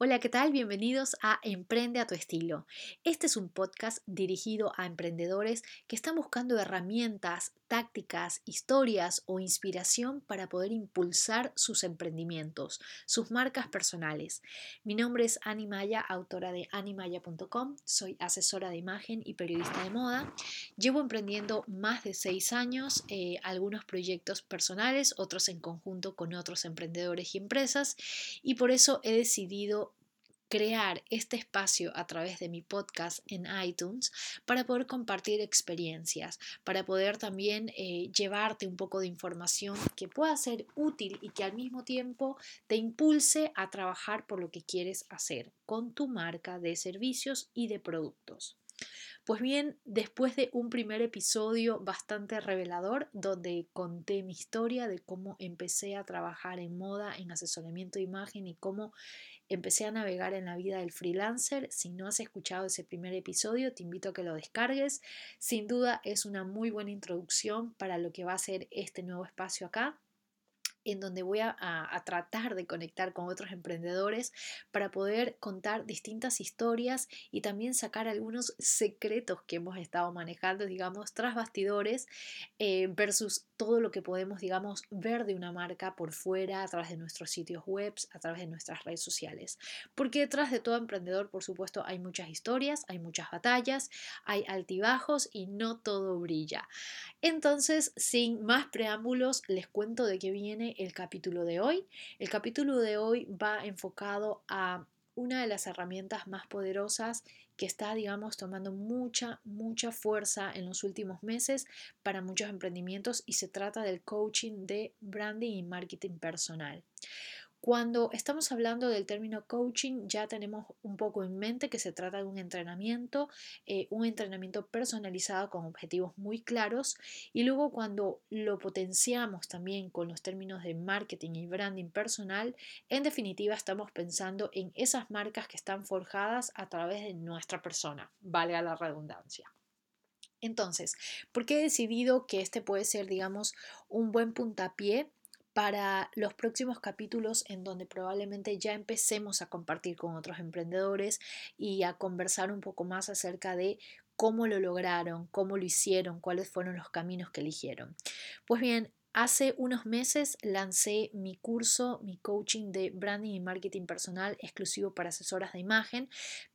Hola, ¿qué tal? Bienvenidos a Emprende a tu estilo. Este es un podcast dirigido a emprendedores que están buscando herramientas, tácticas, historias o inspiración para poder impulsar sus emprendimientos, sus marcas personales. Mi nombre es Ani Maya, autora de animaya.com. Soy asesora de imagen y periodista de moda. Llevo emprendiendo más de seis años, eh, algunos proyectos personales, otros en conjunto con otros emprendedores y empresas, y por eso he decidido crear este espacio a través de mi podcast en iTunes para poder compartir experiencias, para poder también eh, llevarte un poco de información que pueda ser útil y que al mismo tiempo te impulse a trabajar por lo que quieres hacer con tu marca de servicios y de productos. Pues bien, después de un primer episodio bastante revelador donde conté mi historia de cómo empecé a trabajar en moda, en asesoramiento de imagen y cómo empecé a navegar en la vida del freelancer. Si no has escuchado ese primer episodio, te invito a que lo descargues. Sin duda es una muy buena introducción para lo que va a ser este nuevo espacio acá en donde voy a, tratar de conectar con otros emprendedores para poder contar distintas historias y también sacar algunos secretos que hemos estado manejando, digamos, tras bastidores eh, versus todo lo que podemos, digamos, ver de una marca por fuera, a través de nuestros sitios web, a través de nuestras redes sociales. Porque detrás de todo emprendedor, por supuesto, hay muchas historias, hay muchas batallas, hay altibajos y no todo brilla. Entonces, sin más preámbulos, les cuento de qué viene el capítulo de hoy. El capítulo de hoy va enfocado a una de las herramientas más poderosas que está, digamos, tomando mucha, mucha fuerza en los últimos meses para muchos emprendimientos y se trata del coaching de branding y marketing personal. Cuando estamos hablando del término coaching, ya tenemos un poco en mente que se trata de un entrenamiento, eh, un entrenamiento personalizado con objetivos muy claros. Y luego cuando lo potenciamos también con los términos de marketing y branding personal, en definitiva estamos pensando en esas marcas que están forjadas a través de nuestra persona, valga la redundancia. Entonces, ¿por qué he decidido que este puede ser, digamos, un buen puntapié para los próximos capítulos en donde probablemente ya empecemos a compartir con otros emprendedores y a conversar un poco más acerca de cómo lo lograron, cómo lo hicieron, cuáles fueron los caminos que eligieron. Pues bien, Hace unos meses lancé mi curso, mi coaching de branding y marketing personal exclusivo para asesoras de imagen,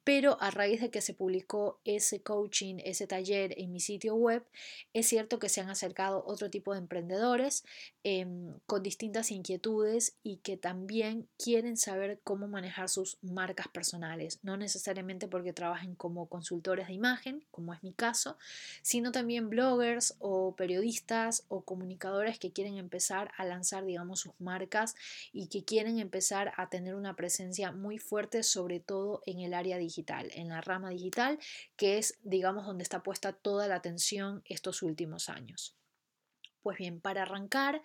pero a raíz de que se publicó ese coaching, ese taller en mi sitio web, es cierto que se han acercado otro tipo de emprendedores em, con distintas inquietudes y que también quieren saber cómo manejar sus marcas personales, no necesariamente porque trabajen como consultores de imagen, como es mi caso, sino también bloggers o periodistas o comunicadores que quieren empezar a lanzar, digamos, sus marcas y que quieren empezar a tener una presencia muy fuerte, sobre todo en el área digital en la rama digital, que es, digamos, donde está puesta toda la atención estos últimos años. Pues bien, para arrancar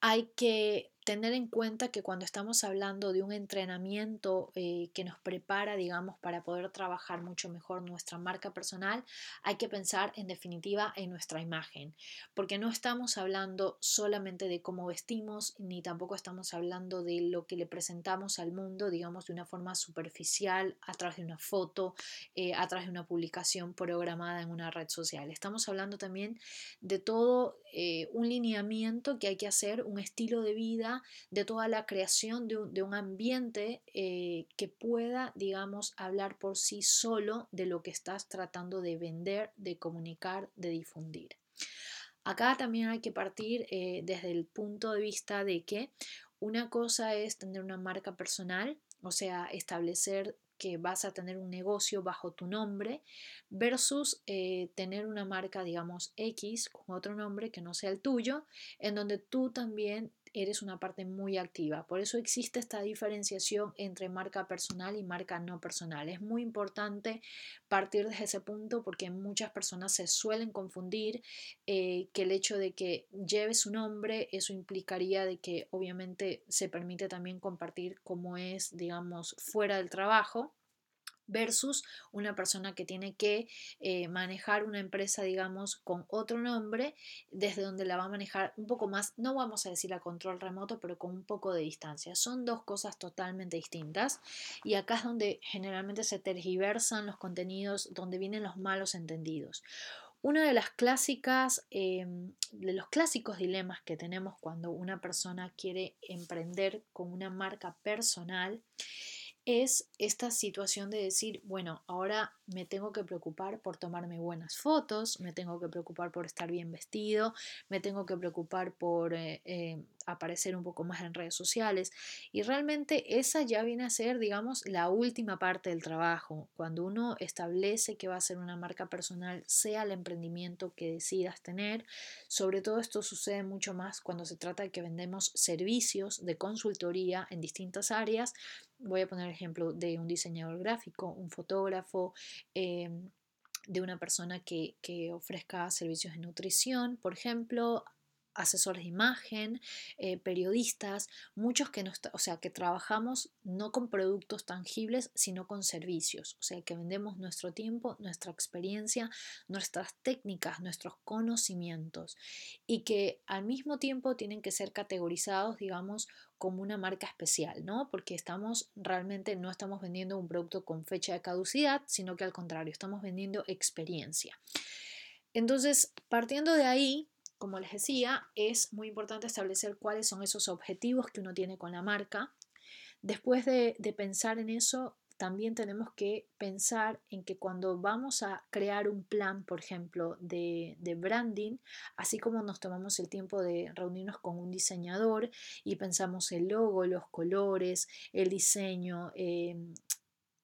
hay que tener en cuenta que cuando estamos hablando de un entrenamiento eh, que nos prepara, digamos, para poder trabajar mucho mejor nuestra marca personal, hay que pensar en definitiva en nuestra imagen, porque no estamos hablando solamente de cómo vestimos, ni tampoco estamos hablando de lo que le presentamos al mundo, digamos, de una forma superficial, a través de una foto, eh, a través de una publicación programada en una red social. Estamos hablando también de todo eh, un lineamiento que hay que hacer, un estilo de vida, de toda la creación de un, ambiente eh, que pueda, digamos, hablar por sí solo de lo que estás tratando de vender, de comunicar, de difundir. Acá también hay que partir eh, desde el punto de vista de que una cosa es tener una marca personal, o sea, establecer que vas a tener un negocio bajo tu nombre versus eh, tener una marca, digamos, X con otro nombre que no sea el tuyo, en donde tú también eres una parte muy activa. Por eso existe esta diferenciación entre marca personal y marca no personal. Es muy importante partir desde ese punto porque muchas personas se suelen confundir eh, que el hecho de que lleve su nombre, eso implicaría de que obviamente se permite también compartir cómo es, digamos, fuera del trabajo versus una persona que tiene que eh, manejar una empresa, digamos, con otro nombre, desde donde la va a manejar un poco más, no vamos a decir a control remoto, pero con un poco de distancia. Son dos cosas totalmente distintas y acá es donde generalmente se tergiversan los contenidos, donde vienen los malos entendidos. Una de las clásicas, em, de los clásicos dilemas que tenemos cuando una persona quiere emprender con una marca personal es esta situación de decir, bueno, ahora me tengo que preocupar por tomarme buenas fotos, me tengo que preocupar por estar bien vestido, me tengo que preocupar por eh, eh, aparecer un poco más en redes sociales. Y realmente esa ya viene a ser, digamos, la última parte del trabajo. Cuando uno establece que va a ser una marca personal, sea el emprendimiento que decidas tener, sobre todo esto sucede mucho más cuando se trata de que vendemos servicios de consultoría en distintas áreas. Voy a poner el ejemplo de un diseñador gráfico, un fotógrafo, Em, de una persona que, que, ofrezca servicios de nutrición, por ejemplo, asesores de imagen, eh, periodistas, muchos que, o sea, que trabajamos no con productos tangibles, sino con servicios, o sea, que vendemos nuestro tiempo, nuestra experiencia, nuestras técnicas, nuestros conocimientos y que al mismo tiempo tienen que ser categorizados, digamos, como una marca especial, ¿no? Porque estamos realmente no estamos vendiendo un producto con fecha de caducidad, sino que al contrario, estamos vendiendo experiencia. Entonces, partiendo de ahí, como les decía, es muy importante establecer cuáles son esos objetivos que uno tiene con la marca. Después de, pensar en eso, también tenemos que pensar en que cuando vamos a crear un plan, por ejemplo, de, branding, así como nos tomamos el tiempo de reunirnos con un diseñador y pensamos el logo, los colores, el diseño, em,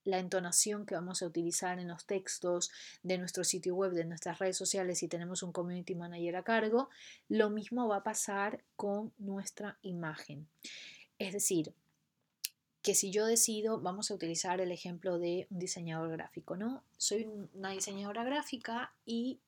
la entonación que vamos a utilizar en los textos de nuestro sitio web, de nuestras redes sociales si tenemos un community manager a cargo, lo mismo va a pasar con nuestra imagen. Es decir, que si yo decido, vamos a utilizar el ejemplo de un diseñador gráfico, ¿no? Soy una diseñadora gráfica y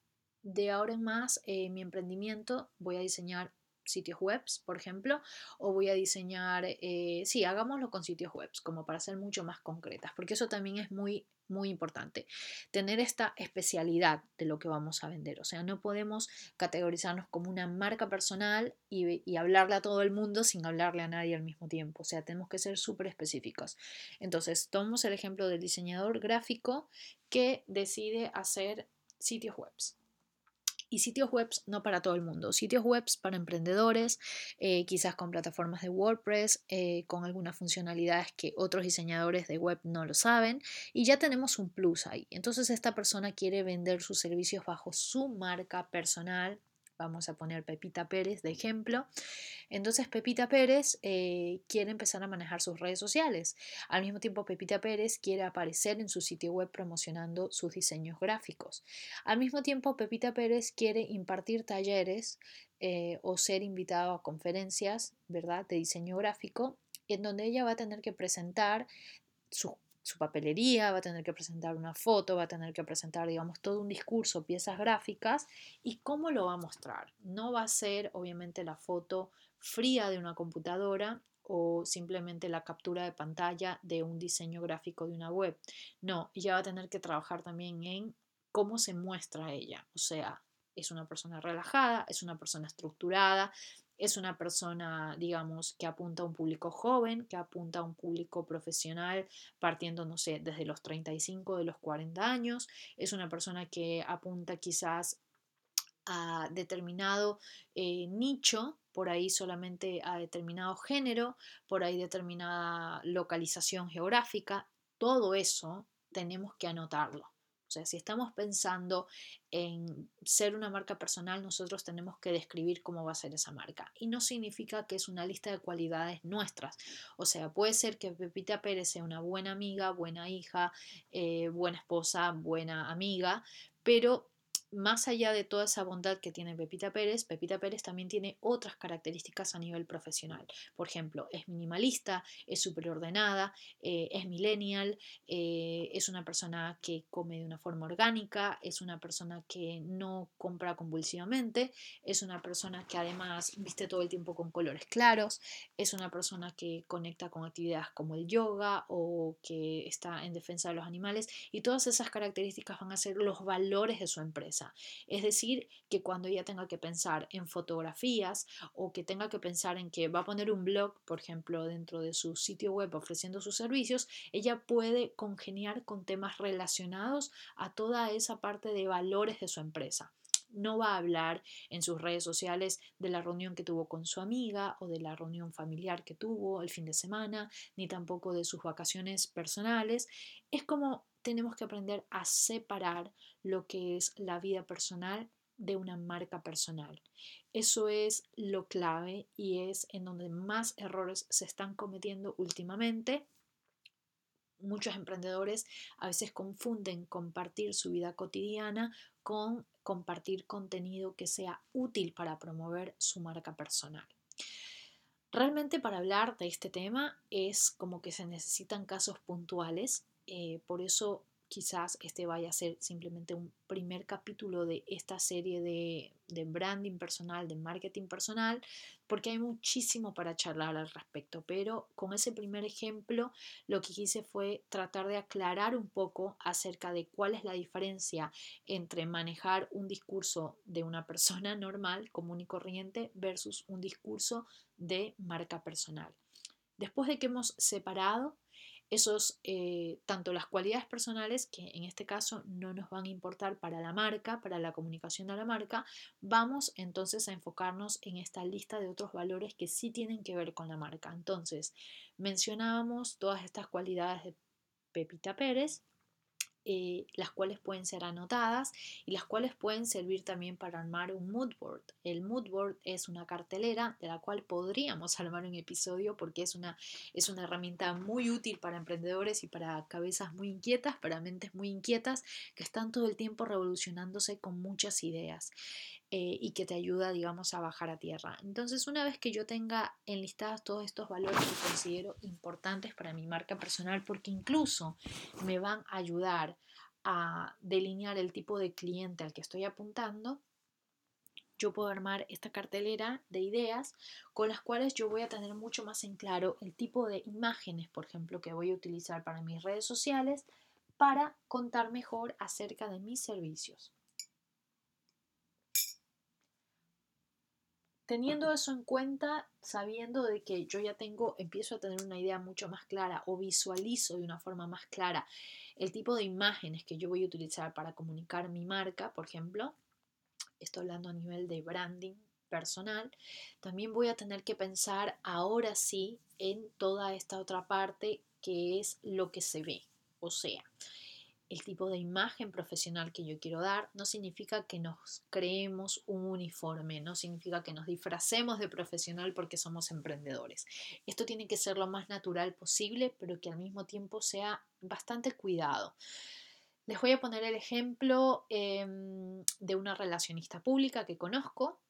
de ahora en más eh, mi emprendimiento voy a diseñar sitios web, por ejemplo, o voy a diseñar, eh, sí, hagámoslo con sitios web, como para ser mucho más concretas, porque eso también es muy, muy importante, tener esta especialidad de lo que vamos a vender, o sea, no podemos categorizarnos como una marca personal y, y hablarle a todo el mundo sin hablarle a nadie al mismo tiempo, o sea, tenemos que ser súper específicos. Entonces, tomamos el ejemplo del diseñador gráfico que decide hacer sitios web y sitios web no para todo el mundo, sitios web para emprendedores, eh, quizás con plataformas de WordPress, eh, con algunas funcionalidades que otros diseñadores de web no lo saben y ya tenemos un plus ahí. Entonces esta persona quiere vender sus servicios bajo su marca personal Vamos a poner Pepita Pérez de ejemplo. Entonces Pepita Pérez eh, quiere empezar a manejar sus redes sociales. Al mismo tiempo Pepita Pérez quiere aparecer en su sitio web promocionando sus diseños gráficos. Al mismo tiempo Pepita Pérez quiere impartir talleres eh, o ser invitado a conferencias, ¿verdad?, de diseño gráfico, en donde ella va a tener que presentar sus su papelería, va a tener que presentar una foto, va a tener que presentar, digamos, todo un discurso, piezas gráficas y cómo lo va a mostrar. No va a ser, obviamente, la foto fría de una computadora o simplemente la captura de pantalla de un diseño gráfico de una web. No, ella va a tener que trabajar también en cómo se muestra ella. O sea, es una persona relajada, es una persona estructurada, es una persona, digamos, que apunta a un público joven, que apunta a un público profesional partiendo, no sé, desde los 35, de los 40 años. Es una persona que apunta quizás a determinado eh, nicho, por ahí solamente a determinado género, por ahí determinada localización geográfica. Todo eso tenemos que anotarlo. O sea, si estamos pensando en ser una marca personal, nosotros tenemos que describir cómo va a ser esa marca. Y no significa que es una lista de cualidades nuestras. O sea, puede ser que Pepita Pérez sea una buena amiga, buena hija, eh, buena esposa, buena amiga, pero más allá de toda esa bondad que tiene Pepita Pérez, Pepita Pérez también tiene otras características a nivel profesional. Por ejemplo, es minimalista, es superordenada, eh, es millennial, eh, es una persona que come de una forma orgánica, es una persona que no compra convulsivamente, es una persona que además viste todo el tiempo con colores claros, es una persona que conecta con actividades como el yoga o que está en defensa de los animales y todas esas características van a ser los valores de su empresa. Es decir, que cuando ella tenga que pensar en fotografías o que tenga que pensar en que va a poner un blog, por ejemplo, dentro de su sitio web ofreciendo sus servicios, ella puede congeniar con temas relacionados a toda esa parte de valores de su empresa no va a hablar en sus redes sociales de la reunión que tuvo con su amiga o de la reunión familiar que tuvo el fin de semana, ni tampoco de sus vacaciones personales. Es como tenemos que aprender a separar lo que es la vida personal de una marca personal. Eso es lo clave y es en donde más errores se están cometiendo últimamente. Muchos emprendedores a veces confunden compartir su vida cotidiana con compartir contenido que sea útil para promover su marca personal. Realmente para hablar de este tema es como que se necesitan casos puntuales eh, por eso quizás este vaya a ser simplemente un primer capítulo de esta serie de, branding personal, de marketing personal, porque hay muchísimo para charlar al respecto. Pero con ese primer ejemplo lo que quise fue tratar de aclarar un poco acerca de cuál es la diferencia entre manejar un discurso de una persona normal, común y corriente, versus un discurso de marca personal. Después de que hemos separado esos, eh, tanto las cualidades personales, que en este caso no nos van a importar para la marca, para la comunicación de la marca, vamos entonces a enfocarnos en esta lista de otros valores que sí tienen que ver con la marca. Entonces, mencionábamos todas estas cualidades de Pepita Pérez, eh, las cuales pueden ser anotadas y las cuales pueden servir también para armar un mood board. El mood board es una cartelera de la cual podríamos armar un episodio porque es una, es una herramienta muy útil para emprendedores y para cabezas muy inquietas, para mentes muy inquietas que están todo el tiempo revolucionándose con muchas ideas. Eh, y que te ayuda, digamos, a bajar a tierra. Entonces, una vez que yo tenga enlistados todos estos valores que considero importantes para mi marca personal, porque incluso me van a ayudar a delinear el tipo de cliente al que estoy apuntando, yo puedo armar esta cartelera de ideas con las cuales yo voy a tener mucho más en claro el tipo de imágenes, por ejemplo, que voy a utilizar para mis redes sociales para contar mejor acerca de mis servicios. Teniendo eso en cuenta, sabiendo de que yo ya tengo, empiezo a tener una idea mucho más clara o visualizo de una forma más clara el tipo de imágenes que yo voy a utilizar para comunicar mi marca, por ejemplo, estoy hablando a nivel de branding personal, también voy a tener que pensar ahora sí en toda esta otra parte que es lo que se ve. O sea, el tipo de imagen profesional que yo quiero dar, no significa que nos creemos un uniforme, no significa que nos disfracemos de profesional porque somos emprendedores. Esto tiene que ser lo más natural posible, pero que al mismo tiempo sea bastante cuidado. Les voy a poner el ejemplo em, de una relacionista pública que conozco,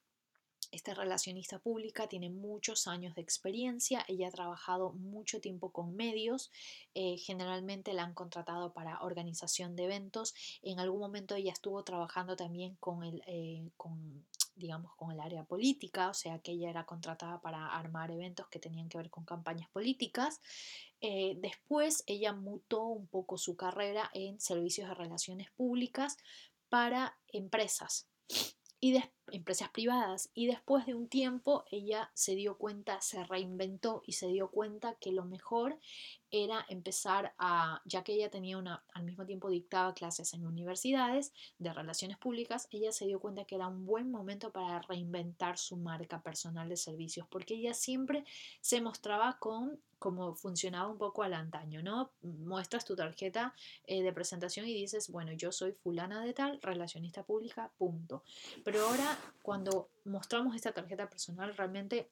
esta relacionista pública tiene muchos años de experiencia, ella ha trabajado mucho tiempo con medios, eh, generalmente la han contratado para organización de eventos, en algún momento ella estuvo trabajando también con el, eh, digamos, con el área política, o sea que ella era contratada para armar eventos que tenían que ver con campañas políticas. Eh, después ella mutó un poco su carrera en servicios de relaciones públicas para empresas y empresas privadas. Y después de un tiempo ella se dio cuenta, se reinventó y se dio cuenta que lo mejor era empezar a, ya que ella tenía una, al mismo tiempo dictaba clases en universidades de relaciones públicas, ella se dio cuenta que era un buen momento para reinventar su marca personal de servicios, porque ella siempre se mostraba con como funcionaba un poco al antaño, ¿no? Muestras tu tarjeta eh, de presentación y dices, bueno, yo soy fulana de tal, relacionista pública, punto. Pero ahora, cuando mostramos esta tarjeta personal, realmente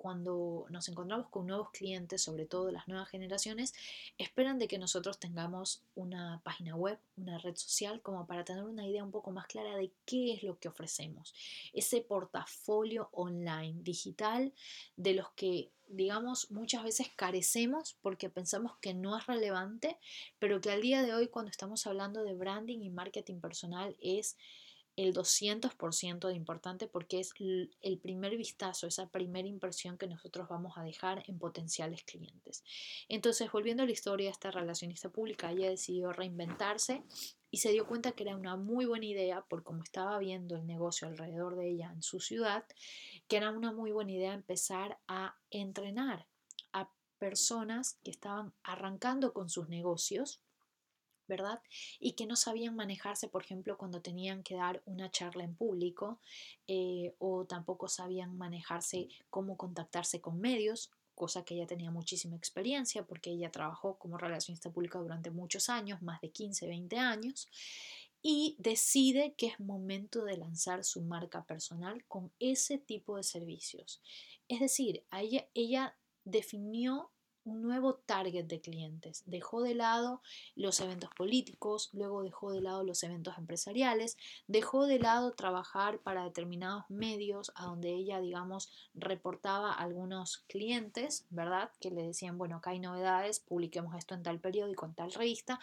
cuando nos encontramos con nuevos clientes, sobre todo las nuevas generaciones, esperan de que nosotros tengamos una página web, una red social, como para tener una idea un poco más clara de qué es lo que ofrecemos. Ese portafolio online, digital, de los que, digamos, muchas veces carecemos porque pensamos que no es relevante, pero que al día de hoy, cuando estamos hablando de branding y marketing personal, es el 200% de importante porque es el primer vistazo, esa primera impresión que nosotros vamos a dejar en potenciales clientes. Entonces, volviendo a la historia esta relacionista pública, ella decidió reinventarse y se dio cuenta que era una muy buena idea, por cómo estaba viendo el negocio alrededor de ella en su ciudad, que era una muy buena idea empezar a entrenar a personas que estaban arrancando con sus negocios ¿verdad? Y que no sabían manejarse, por ejemplo, cuando tenían que dar una charla en público eh, o tampoco sabían manejarse cómo contactarse con medios, cosa que ella tenía muchísima experiencia porque ella trabajó como relacionista pública durante muchos años, más de 15, 20 años, y decide que es momento de lanzar su marca personal con ese tipo de servicios. Es decir, ella, ella definió un nuevo target de clientes. Dejó de lado los eventos políticos, luego dejó de lado los eventos empresariales, dejó de lado trabajar para determinados medios a donde ella, digamos, reportaba a algunos clientes, ¿verdad? Que le decían, bueno, acá hay novedades, publiquemos esto en tal periódico, en tal revista,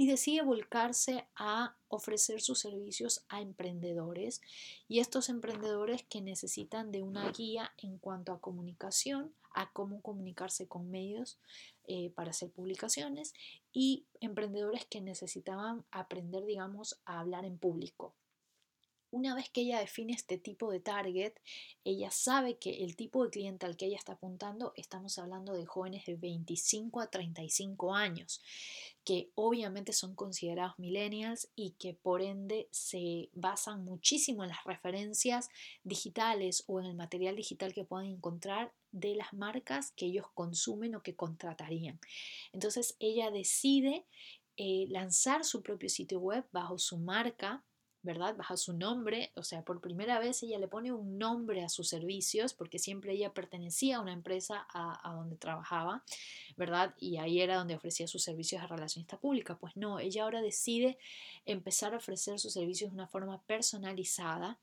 y decide volcarse a ofrecer sus servicios a emprendedores y estos emprendedores que necesitan de una guía en cuanto a comunicación, a cómo comunicarse con medios eh, para hacer publicaciones y emprendedores que necesitaban aprender, digamos, a hablar en público. Una vez que ella define este tipo de target, ella sabe que el tipo de cliente al que ella está apuntando, estamos hablando de jóvenes de 25 a 35 años que obviamente son considerados millennials y que por ende se basan muchísimo en las referencias digitales o en el material digital que puedan encontrar de las marcas que ellos consumen o que contratarían. Entonces ella decide eh, lanzar su propio sitio web bajo su marca ¿verdad? Baja su nombre, o sea, por primera vez ella le pone un nombre a sus servicios, porque siempre ella pertenecía a una empresa a, donde trabajaba, ¿verdad? Y ahí era donde ofrecía sus servicios a relacionista pública. Pues no, ella ahora decide empezar a ofrecer sus servicios de una forma personalizada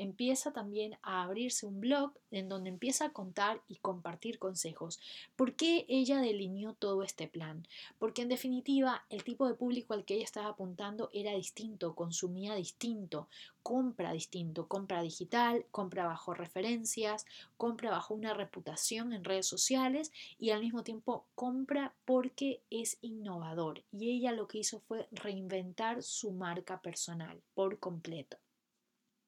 empieza también a abrirse un blog en donde empieza a contar y compartir consejos. ¿Por qué ella delineó todo este plan? Porque en definitiva el tipo de público al que ella estaba apuntando era distinto, consumía distinto, compra distinto, compra digital, compra bajo referencias, compra bajo una reputación en redes sociales y al mismo tiempo compra porque es innovador. Y ella lo que hizo fue reinventar su marca personal por completo.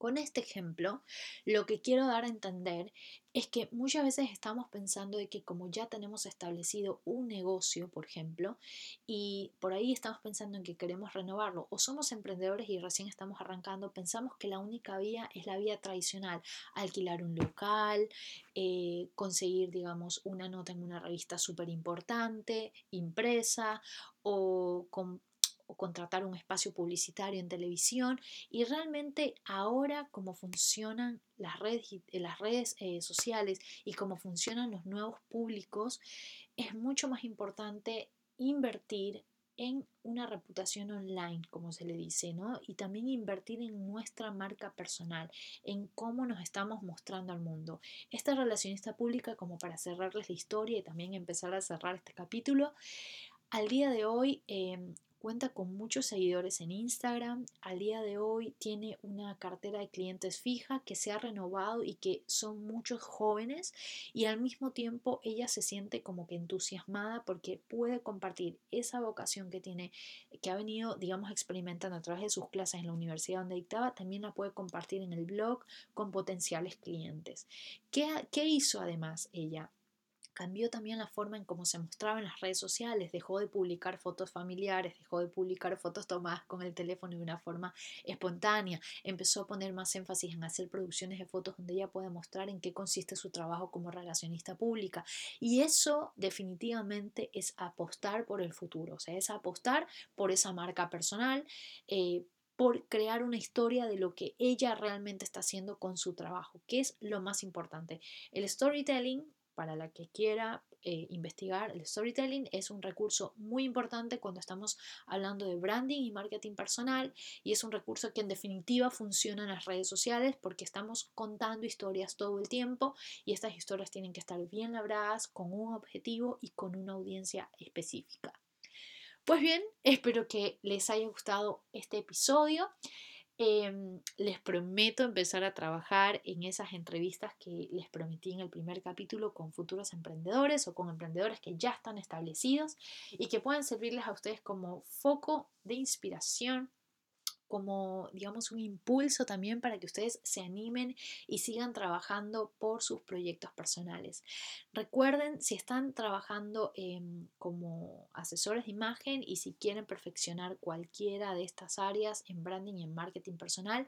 Con este ejemplo, lo que quiero dar a entender es que muchas veces estamos pensando de que como ya tenemos establecido un negocio, por ejemplo, y por ahí estamos pensando en que queremos renovarlo, o somos emprendedores y recién estamos arrancando, pensamos que la única vía es la vía tradicional, alquilar un local, eh, conseguir, digamos, una nota en una revista súper importante, impresa, o con contratar un espacio publicitario en televisión y realmente ahora cómo funcionan las redes, las redes eh, sociales y cómo funcionan los nuevos públicos, es mucho más importante invertir en una reputación online, como se le dice, ¿no? Y también invertir en nuestra marca personal, en cómo nos estamos mostrando al mundo. Esta relacionista pública, como para cerrarles la historia y también empezar a cerrar este capítulo, al día de hoy em, cuenta con muchos seguidores en Instagram. Al día de hoy tiene una cartera de clientes fija que se ha renovado y que son muchos jóvenes y al mismo tiempo ella se siente como que entusiasmada porque puede compartir esa vocación que tiene, que ha venido, digamos, experimentando a través de sus clases en la universidad donde dictaba, también la puede compartir en el blog con potenciales clientes. ¿Qué, qué hizo además ella? Cambió también la forma en cómo se mostraba en las redes sociales, dejó de publicar fotos familiares, dejó de publicar fotos tomadas con el teléfono de una forma espontánea, empezó a poner más énfasis en hacer producciones de fotos donde ella puede mostrar en qué consiste su trabajo como relacionista pública. Y eso definitivamente es apostar por el futuro, o sea, es apostar por esa marca personal. Eh, por crear una historia de lo que ella realmente está haciendo con su trabajo, que es lo más importante. El storytelling, para la que quiera eh, investigar, el storytelling es un recurso muy importante cuando estamos hablando de branding y marketing personal y es un recurso que en definitiva funciona en las redes sociales porque estamos contando historias todo el tiempo y estas historias tienen que estar bien labradas con un objetivo y con una audiencia específica. Pues bien, espero que les haya gustado este episodio. Em, les prometo empezar a trabajar en esas entrevistas que les prometí en el primer capítulo con futuros emprendedores o con emprendedores que ya están establecidos y que puedan servirles a ustedes como foco de inspiración como, digamos, un impulso también para que ustedes se animen y sigan trabajando por sus proyectos personales. Recuerden, si están trabajando como asesores de imagen y si quieren perfeccionar cualquiera de estas áreas en branding y en marketing personal,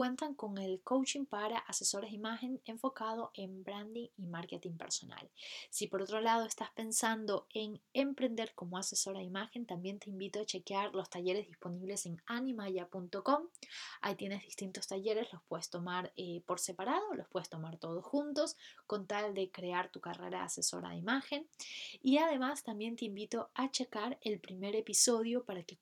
cuentan con el coaching para asesores de imagen enfocado en branding y marketing personal. Si por otro lado estás pensando en emprender como asesora de imagen, también te invito a chequear los talleres disponibles en animaya.com Ahí tienes distintos talleres, los puedes tomar eh, por separado, los puedes tomar todos juntos, con tal de crear tu carrera asesora de imagen. Y además también te invito a checar el primer episodio para que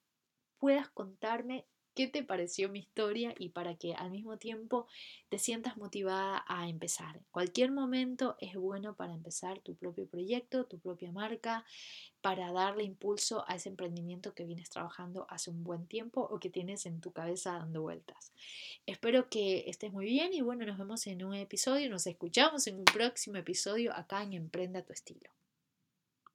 puedas contarme qué te pareció mi historia y para que al mismo tiempo te sientas motivada a empezar. Cualquier momento es bueno para empezar tu propio proyecto, tu propia marca, para darle impulso a ese emprendimiento que vienes trabajando hace un buen tiempo o que tienes en tu cabeza dando vueltas. Espero que estés muy bien y bueno, nos vemos en un episodio, nos escuchamos en un próximo episodio acá en Emprenda tu estilo.